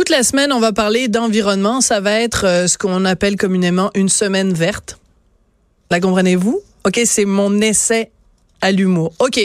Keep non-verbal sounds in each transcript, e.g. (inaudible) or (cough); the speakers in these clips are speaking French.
Toute la semaine, on va parler d'environnement. Ça va être euh, ce qu'on appelle communément une semaine verte. La comprenez-vous? OK, c'est mon essai à l'humour. OK,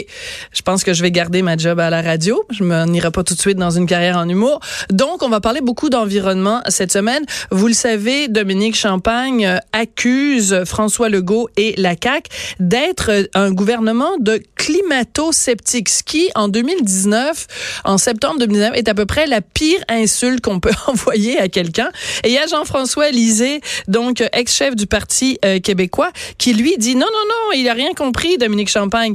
je pense que je vais garder ma job à la radio. Je m'en irai pas tout de suite dans une carrière en humour. Donc, on va parler beaucoup d'environnement cette semaine. Vous le savez, Dominique Champagne euh, accuse François Legault et la CAQ d'être euh, un gouvernement de climato-sceptiques, ce qui, en 2019, en septembre 2019, est à peu près la pire insulte qu'on peut (laughs) envoyer à quelqu'un. Et il y a Jean-François Lisée, donc ex-chef du Parti euh, québécois, qui lui dit non, non, non, il a rien compris, Dominique Champagne.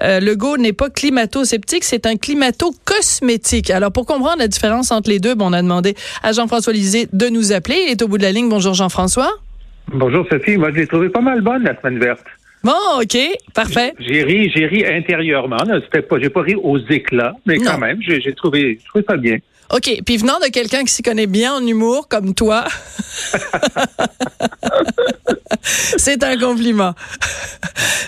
Euh, le go n'est pas climato-sceptique, c'est un climato-cosmétique. Alors, pour comprendre la différence entre les deux, on a demandé à Jean-François Lisée de nous appeler. Il est au bout de la ligne. Bonjour, Jean-François. Bonjour, Sophie. Moi, je l'ai trouvé pas mal bonne, la semaine verte. Bon, OK, parfait. J'ai ri, j'ai ri intérieurement. C'était pas, j'ai pas ri aux éclats, mais quand même, j'ai, trouvé, ça bien. OK. Puis venant de quelqu'un qui s'y connaît bien en humour, comme toi, (laughs) c'est un compliment.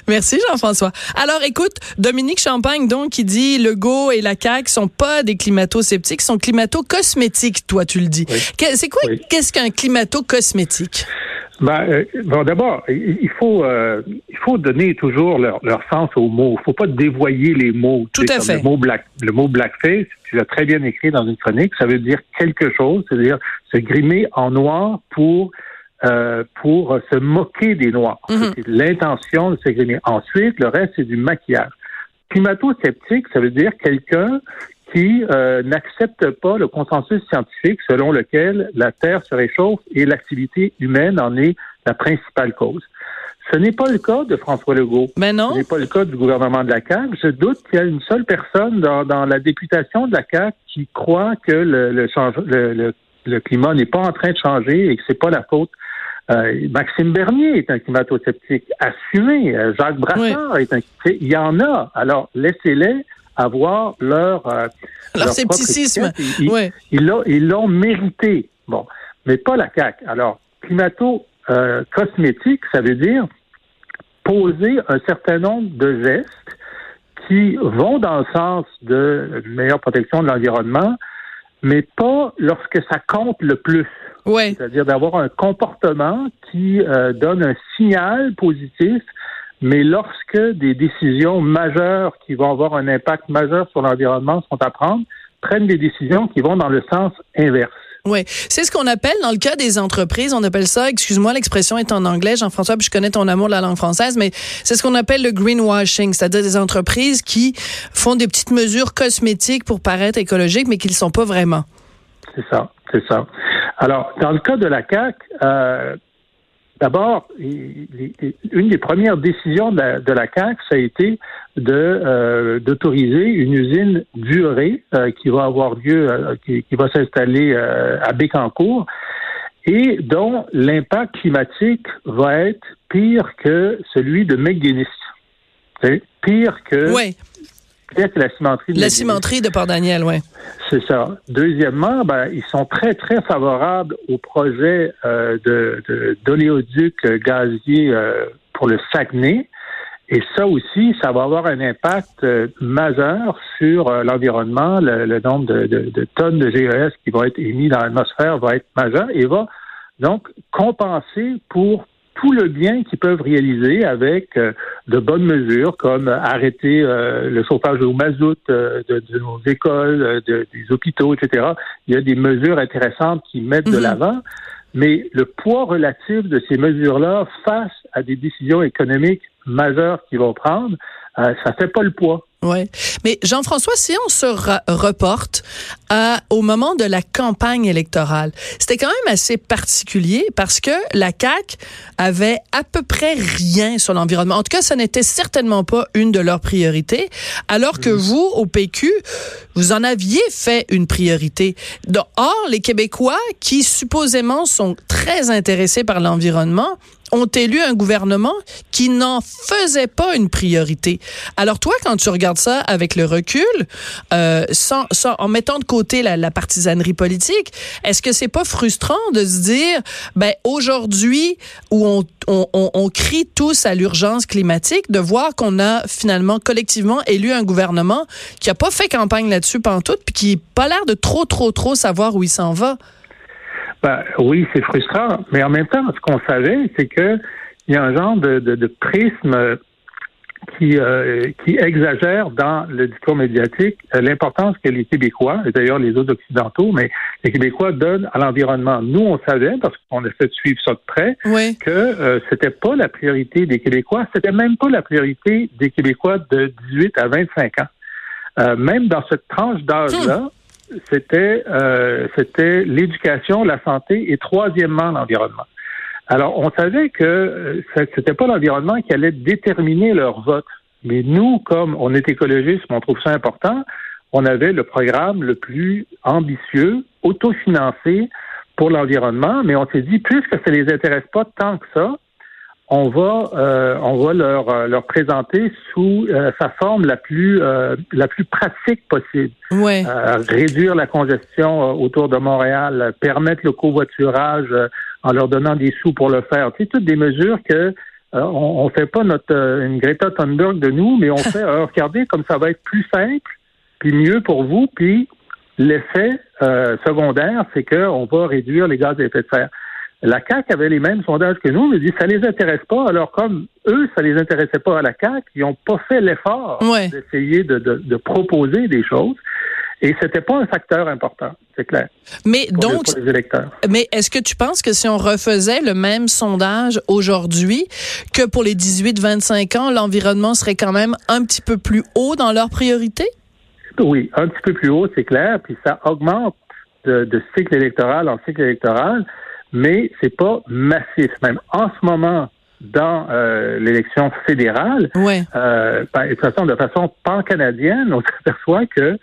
Merci, Jean-François. Alors, écoute, Dominique Champagne, donc, qui dit le go et la CAQ sont pas des climato-sceptiques, sont climato-cosmétiques, toi, tu le dis. C'est quoi, qu'est-ce qu'un climato-cosmétique? Ben, euh, bon, d'abord, il faut euh, il faut donner toujours leur, leur sens aux mots. Il faut pas dévoyer les mots. Tout à fait. Le mot black, le mot blackface, tu l'as très bien écrit dans une chronique. Ça veut dire quelque chose, c'est-à-dire se grimer en noir pour euh, pour se moquer des noirs. Mhm. C'est l'intention de se grimer. Ensuite, le reste c'est du maquillage. Climato-sceptique, ça veut dire quelqu'un qui euh, n'accepte pas le consensus scientifique selon lequel la Terre se réchauffe et l'activité humaine en est la principale cause. Ce n'est pas le cas de François Legault. Mais non. Ce n'est pas le cas du gouvernement de la CAQ. Je doute qu'il y a une seule personne dans, la députation de la CAQ qui croit que le, le, le, climat n'est pas en train de changer et que c'est pas la faute euh, Maxime Bernier est un climato-sceptique assumé. Euh, Jacques Brassard est un. Il y en a. Alors, laissez-les avoir leur, euh, leur, scepticisme. Ils l'ont mérité. Bon, mais pas la CAQ. Alors, climato-cosmétique, euh, ça veut dire poser un certain nombre de gestes qui vont dans le sens de meilleure protection de l'environnement, mais pas lorsque ça compte le plus. Ouais. C'est-à-dire d'avoir un comportement qui euh, donne un signal positif mais lorsque des décisions majeures qui vont avoir un impact majeur sur l'environnement sont à prendre, prennent des décisions qui vont dans le sens inverse. Oui, c'est ce qu'on appelle dans le cas des entreprises, on appelle ça, excuse-moi, l'expression est en anglais, Jean-François, puis je connais ton amour de la langue française, mais c'est ce qu'on appelle le greenwashing, c'est-à-dire des entreprises qui font des petites mesures cosmétiques pour paraître écologiques, mais qui ne le sont pas vraiment. C'est ça, c'est ça. Alors, dans le cas de la CAC, euh, D'abord, une des premières décisions de la, de CAQ, ça a été euh, d'autoriser une usine durée euh, qui va avoir lieu, euh, qui, va s'installer à Bécancourt et dont l'impact climatique va être pire que celui de McGuinness. Pire que oui la cimenterie de La cimenterie de Port-Daniel, oui. C'est ça. Deuxièmement, ben, ils sont très, très favorables au projet euh, de, d'oléoduc gazier euh, pour le Saguenay. Et ça aussi, ça va avoir un impact euh, majeur sur l'environnement. Le, nombre de, de, tonnes de GES qui vont être émis dans l'atmosphère va être majeur et va donc compenser pour tout le bien qu'ils peuvent réaliser avec euh, de bonnes mesures comme arrêter euh, le chauffage au mazout euh, de, nos écoles, des hôpitaux, etc. Il y a des mesures intéressantes qui mettent de mhm. l'avant, mais le poids relatif de ces mesures-là face à des décisions économiques majeures qu'ils vont prendre, ça fait pas le poids. Oui. Mais Jean-François, si on se reporte à, au moment de la campagne électorale, c'était quand même assez particulier parce que la CAQ avait à peu près rien sur l'environnement. En tout cas, ça n'était certainement pas une de leurs priorités, alors que mm. vous, au PQ, vous en aviez fait une priorité. Or, les Québécois qui supposément sont très intéressés par l'environnement ont élu un gouvernement qui n'en faisait pas une priorité. Alors toi, quand tu regardes ça avec le recul, euh, sans, sans, en mettant de côté la, la partisanerie politique, est-ce que c'est pas frustrant de se dire, ben aujourd'hui où on, on, on, on crie tous à l'urgence climatique, de voir qu'on a finalement collectivement élu un gouvernement qui a pas fait campagne là-dessus pantoute, puis qui n'a pas l'air de trop, trop, trop savoir où il s'en va? Ben, oui, c'est frustrant, mais en même temps, ce qu'on savait, c'est que il y a un genre de, de, de prisme qui, euh, qui exagère dans le discours médiatique euh, l'importance que les Québécois, et d'ailleurs les autres occidentaux, mais les Québécois donnent à l'environnement. Nous, on savait, parce qu'on essaie de suivre ça de près, Oui. que euh, c'était pas la priorité des Québécois, c'était même pas la priorité des Québécois de 18 à 25 ans. Euh, même dans cette tranche d'âge-là, c'était euh, c'était l'éducation, la santé et troisièmement l'environnement. Alors, on savait que euh, c'était pas l'environnement qui allait déterminer leur vote. Mais nous, comme on est écologiste, on trouve ça important, on avait le programme le plus ambitieux, autofinancé pour l'environnement, mais on s'est dit, puisque ça les intéresse pas tant que ça, on va euh, on va leur euh, leur présenter sous euh, sa forme la plus euh, la plus pratique possible. Ouais. Euh, réduire la congestion euh, autour de Montréal, permettre le covoiturage euh, en leur donnant des sous pour le faire. C'est toutes des mesures que euh, on, on fait pas notre euh, une Greta Thunberg de nous, mais on (laughs) fait euh, regardez comme ça va être plus simple, puis mieux pour vous, puis l'effet euh, secondaire, c'est qu'on va réduire les gaz à effet de serre. La CAQ avait les mêmes sondages que nous, mais dit ça les intéresse pas. Alors comme eux, ça les intéressait pas à la CAQ, ils n'ont pas fait l'effort Ouais. d'essayer de, de, de proposer des choses. Et c'était pas un facteur important, c'est clair, Mais pour, les, donc, pour les électeurs. mais est-ce que tu penses que si on refaisait le même sondage aujourd'hui, que pour les 18-25 ans, l'environnement serait quand même un petit peu plus haut dans leur priorité? Oui, un petit peu plus haut, c'est clair, puis ça augmente de, de cycle électoral en cycle électoral, mais c'est pas massif. Même en ce moment, dans euh, l'élection fédérale, Ouais. euh, ben, de façon de façon pan-canadienne, on (laughs) s'aperçoit que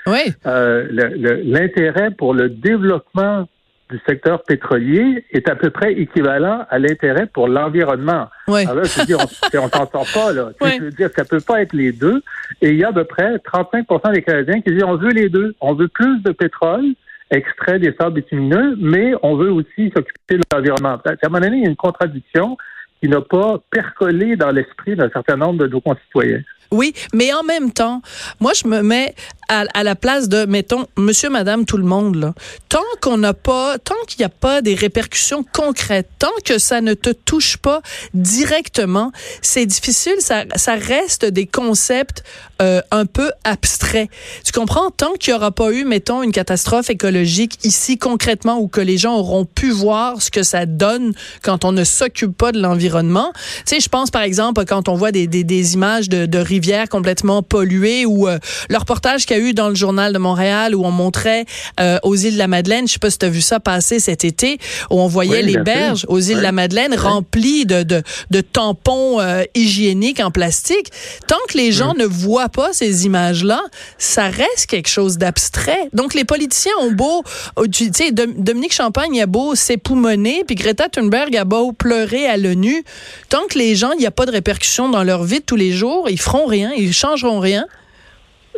euh, le- le- l'intérêt pour le développement du secteur pétrolier est à peu près équivalent à l'intérêt pour l'environnement. Oui. Alors là, je veux dire, on, on s'en sort pas, là. (laughs) Ouais. Je veux dire, ça peut pas être les deux. Et il y a à peu près 35% des Canadiens qui disent, on veut les deux. On veut plus de pétrole, extrait des sables bitumineux, mais on veut aussi s'occuper de l'environnement. À un moment donné, il y a une contradiction qui n'a pas percolé dans l'esprit d'un certain nombre de nos concitoyens. Oui, mais en même temps, moi, je me mets à, à la place de, mettons, monsieur, madame, tout le monde, là. Tant qu'on n'a pas, tant qu'il n'y a pas des répercussions concrètes, tant que ça ne te touche pas directement, c'est difficile, ça, ça reste des concepts euh, un peu abstraits. Tu comprends? Tant qu'il n'y aura pas eu, mettons, une catastrophe écologique ici concrètement, ou que les gens auront pu voir ce que ça donne quand on ne s'occupe pas de l'environnement. Tu sais, je pense par exemple quand on voit des, des, des images de, de rivières complètement polluées ou euh, le reportage qu'il y a eu dans le journal de Montréal où on montrait euh, aux îles de la Madeleine, je sais pas si tu as vu ça passer cet été, où on voyait Oui, les sûr. berges aux îles de la Oui. Madeleine remplies de, de, de tampons euh, hygiéniques en plastique. Tant que les gens ne voient pas ces images-là, ça reste quelque chose d'abstrait. Donc les politiciens ont beau, oh, tu sais, Dom- Dominique Champagne a beau s'époumoner, puis Greta Thunberg a beau pleurer à l'ONU. Tant que les gens, il n'y a pas de répercussions dans leur vie de tous les jours, ils feront rien, ils changeront rien.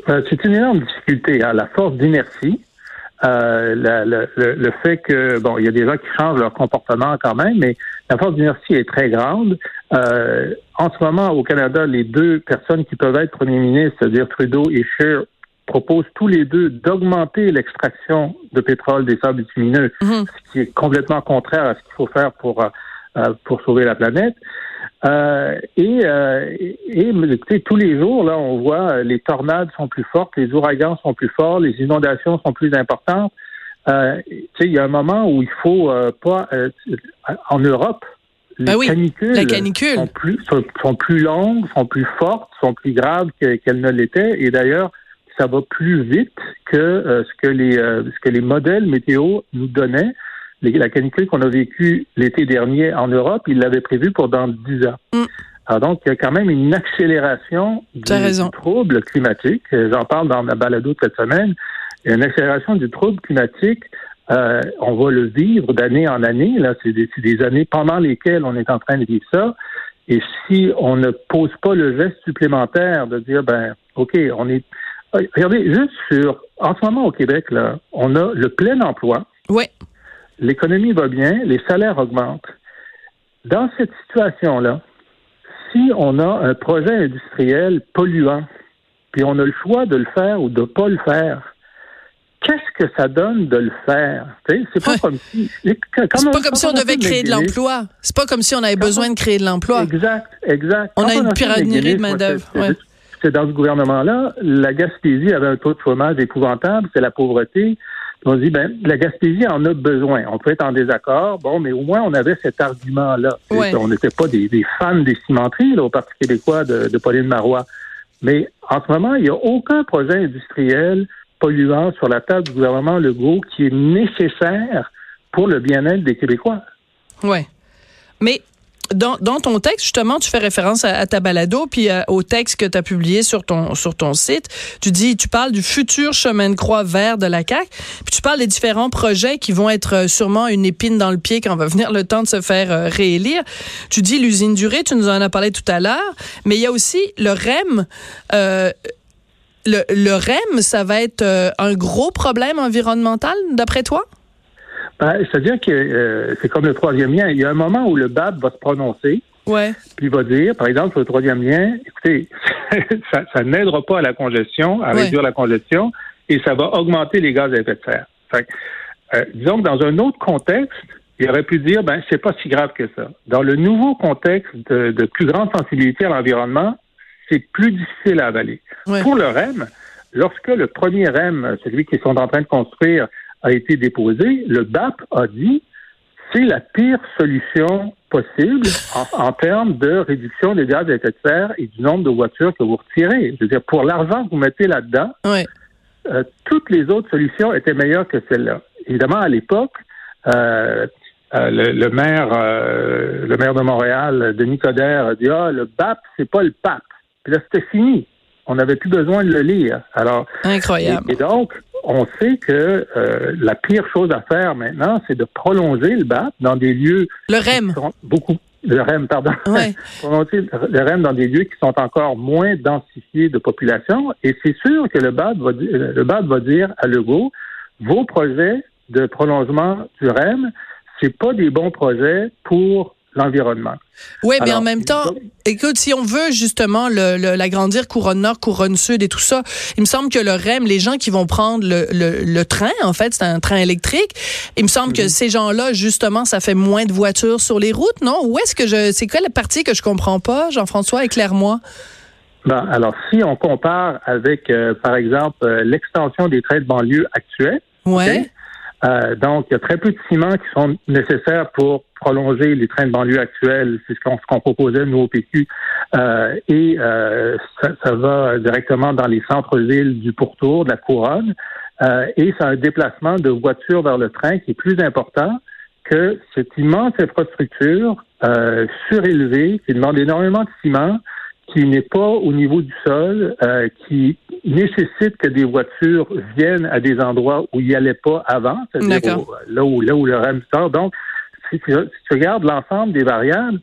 Euh, c'est une énorme difficulté, hein, la force d'inertie. Euh, la- la- le, le fait que, bon, il y a des gens qui changent leur comportement quand même, mais la force d'inertie est très grande. Euh, en ce moment, au Canada, les deux personnes qui peuvent être premiers ministres, c'est-à-dire Trudeau et Scheer, proposent tous les deux d'augmenter l'extraction de pétrole des sables bitumineux, Mhm. ce qui est complètement contraire à ce qu'il faut faire pour, pour sauver la planète. Euh, et, euh, et, sais, tous les jours, là, on voit euh, les tornades sont plus fortes, les ouragans sont plus forts, les inondations sont plus importantes. Euh, tu sais, il y a un moment où il faut euh, pas euh, en Europe, les Ben oui, canicules, la canicule. Sont, plus, sont, sont plus longues, sont plus fortes, sont plus graves que- qu'elles ne l'étaient. Et d'ailleurs, ça va plus vite que euh, ce que les euh, ce que les modèles météo nous donnaient. Les- la canicule qu'on a vécue l'été dernier en Europe, ils l'avaient prévue pour dans 10 ans. Mm. Alors donc, il y a quand même une accélération du, raison. trouble climatique. Euh, J'en parle dans ma balado de cette semaine. Il y a une accélération du trouble climatique Euh, on va le vivre d'année en année. Là, c'est des, des, années pendant lesquelles on est en train de vivre ça. Et si on ne pose pas le geste supplémentaire de dire, ben, ok, on est. Euh, regardez, juste sur, en ce moment au Québec, là, on a le plein emploi. Oui. L'économie va bien, les salaires augmentent. Dans cette situation-là, si on a un projet industriel polluant, puis on a le choix de le faire ou de ne pas le faire, qu'est-ce que ça donne de le faire? C'est pas comme si. C'est pas comme si on devait créer de l'emploi. C'est pas comme si on avait besoin de créer de l'emploi. Exact, exact. On a une pyramide de main-d'œuvre. C'est dans ce gouvernement-là, la Gaspésie avait un taux de chômage épouvantable, c'est la pauvreté. On dit, ben, la Gaspésie en a besoin. On peut être en désaccord, bon, mais au moins on avait cet argument-là. On n'était pas des, fans des cimenteries là, au Parti québécois de, de Pauline Marois. Mais en ce moment, il n'y a aucun projet industriel polluant sur la table du gouvernement Legault qui est nécessaire pour le bien-être des Québécois. Oui. Mais dans, ton texte, justement, tu fais référence à, ta balado, puis euh, au texte que tu as publié sur ton, sur ton site. Tu dis, tu parles du futur chemin de croix vert de la CAQ, puis tu parles des différents projets qui vont être euh, sûrement une épine dans le pied quand va venir le temps de se faire euh, réélire. Tu dis l'usine durée, tu nous en as parlé tout à l'heure, mais il y a aussi le REM. Le, le, REM, ça va être euh, un gros problème environnemental, d'après toi? Ben, C'est-à-dire que euh, c'est comme le troisième lien. Il y a un moment où le BAP va se prononcer. Ouais. Puis il va dire, par exemple, sur le troisième lien, écoutez, (laughs) ça, n'aidera pas à la congestion, à réduire la congestion, et ça va augmenter les gaz à effet de serre. Fait, euh, disons que dans un autre contexte, il aurait pu dire, ben, c'est pas si grave que ça. Dans le nouveau contexte de, de plus grande sensibilité à l'environnement, c'est plus difficile à avaler. Pour le REM, lorsque le premier REM, celui qu'ils sont en train de construire, a été déposé, le BAP a dit c'est la pire solution possible en, termes de réduction des gaz à effet de serre et du nombre de voitures que vous retirez. Je veux dire, pour l'argent que vous mettez là-dedans, euh, toutes les autres solutions étaient meilleures que celle-là. Évidemment, à l'époque, euh, euh, le, maire, le maire de Montréal, Denis Coderre, a dit ah le BAP c'est pas le pape. Puis là, c'était fini. On n'avait plus besoin de le lire. Alors, Incroyable. Et, donc, on sait que euh, la pire chose à faire maintenant, c'est de prolonger le BAP dans des lieux. Le REM. beaucoup. Le REM, pardon. Ouais. (laughs) prolonger le REM dans des lieux qui sont encore moins densifiés de population. Et c'est sûr que le BAP va, le BAP va dire à Legault, vos projets de prolongement du REM, c'est pas des bons projets pour l'environnement. Oui, mais en même temps, écoute, si on veut justement l'agrandir couronne nord, couronne sud et tout ça, il me semble que le REM, les gens qui vont prendre le, train, en fait, c'est un train électrique, il me semble que mhm. ces gens-là, justement, ça fait moins de voitures sur les routes, non? Où est-ce que je, c'est quoi la partie que je comprends pas, Jean-François, éclaire-moi. Ben, alors, si on compare avec, euh, par exemple, euh, l'extension des trains de banlieue actuels, ouais. Euh, donc, il y a très peu de ciments qui sont nécessaires pour prolonger les trains de banlieue actuels. C'est ce qu'on proposait, nous, au PQ. Euh, et euh, ça, va directement dans les centres-villes du pourtour, de la couronne. et c'est un déplacement de voitures vers le train qui est plus important que cette immense infrastructure surélevée qui demande énormément de ciment, qui n'est pas au niveau du sol, euh, qui nécessite que des voitures viennent à des endroits où il n'y allait pas avant, c'est-à-dire là où, là où le REM sort. Donc, si tu, regardes l'ensemble des variables,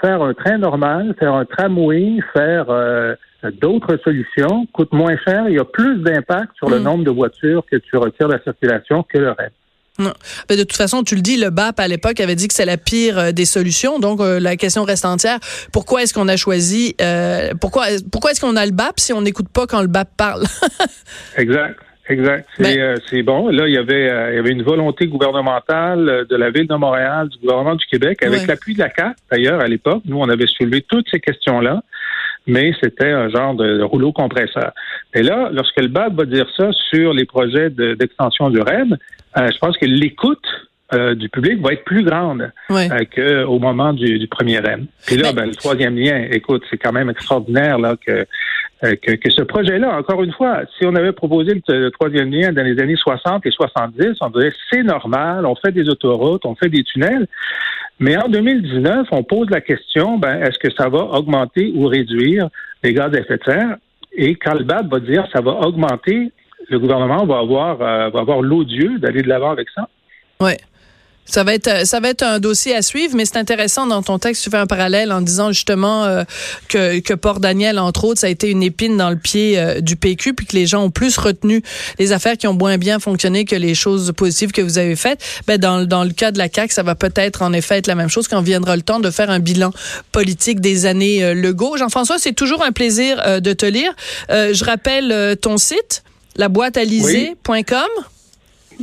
faire un train normal, faire un tramway, faire euh, d'autres solutions coûte moins cher. Il y a plus d'impact sur le mm. nombre de voitures que tu retires de la circulation que le REM. Non. de toute façon, tu le dis, le BAP à l'époque avait dit que c'est la pire euh, des solutions. Donc euh, la question reste entière. Pourquoi est-ce qu'on a choisi euh, Pourquoi pourquoi est-ce qu'on a le BAP si on n'écoute pas quand le BAP parle? (laughs) Exact. Exact. Ben c'est bon. Là, il y avait il y avait une volonté gouvernementale de la ville de Montréal, du gouvernement du Québec, avec l'appui de la CAF. D'ailleurs, à l'époque, nous, on avait soulevé toutes ces questions-là mais c'était un genre de rouleau compresseur. Et là, lorsque le BAP va dire ça sur les projets d'extension du REM, euh, je pense que l'écoute euh, du public va être plus grande euh, qu'au moment du, premier REM. Puis là, ben, le troisième lien, écoute, c'est quand même extraordinaire là que, que, ce projet-là, encore une fois, si on avait proposé le, troisième lien dans les années 60 et 70, on dirait c'est normal, on fait des autoroutes, on fait des tunnels. Mais en 2019, on pose la question, ben, est-ce que ça va augmenter ou réduire les gaz à effet de serre? Et quand le va dire ça va augmenter le gouvernement va avoir, euh, va avoir l'odieux d'aller de l'avant avec ça. Ouais. Ça va être ça va être un dossier à suivre, mais c'est intéressant dans ton texte, tu fais un parallèle en disant justement euh, que que Port Daniel entre autres, ça a été une épine dans le pied euh, du PQ, puis que les gens ont plus retenu les affaires qui ont moins bien fonctionné que les choses positives que vous avez faites. Ben dans dans le cas de la CAC, ça va peut-être en effet être la même chose quand viendra le temps de faire un bilan politique des années euh, Legault. Jean-François, c'est toujours un plaisir euh, de te lire. je rappelle ton site, laboîtealisée.com.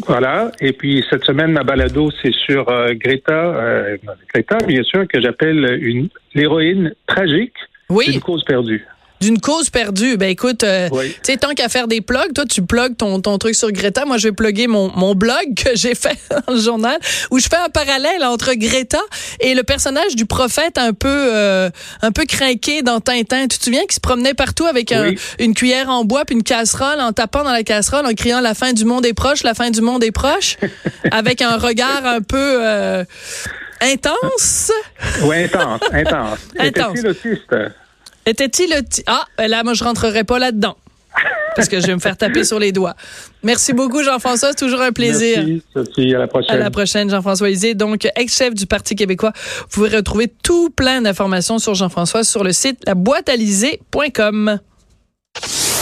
Voilà. Et puis cette semaine, ma balado, c'est sur euh, Greta, euh, Greta, bien sûr, que j'appelle une l'héroïne tragique oui. d'une cause perdue d'une cause perdue. Ben écoute, euh, tu sais, tant qu'à faire des plugs, toi, tu plugues ton, ton truc sur Greta. Moi, je vais plugger mon, mon blog que j'ai fait (laughs) dans le journal où je fais un parallèle entre Greta et le personnage du prophète un peu euh, un peu craqué dans Tintin. Tu te souviens qu'il se promenait partout avec une cuillère en bois puis une casserole en tapant dans la casserole en criant la fin du monde est proche, la fin du monde est proche, (laughs) avec un regard un peu euh, intense. Oui, intense, intense. (laughs) intense. Était-il le... Ah, ben là, moi, je rentrerai pas là-dedans. Parce que je vais me faire taper sur les doigts. Merci beaucoup, Jean-François. C'est toujours un plaisir. Merci, Sophie. À la prochaine. À la prochaine, Jean-François Isé, donc ex-chef du Parti québécois. Vous pouvez retrouver tout plein d'informations sur Jean-François sur le site laboîtealisée.com.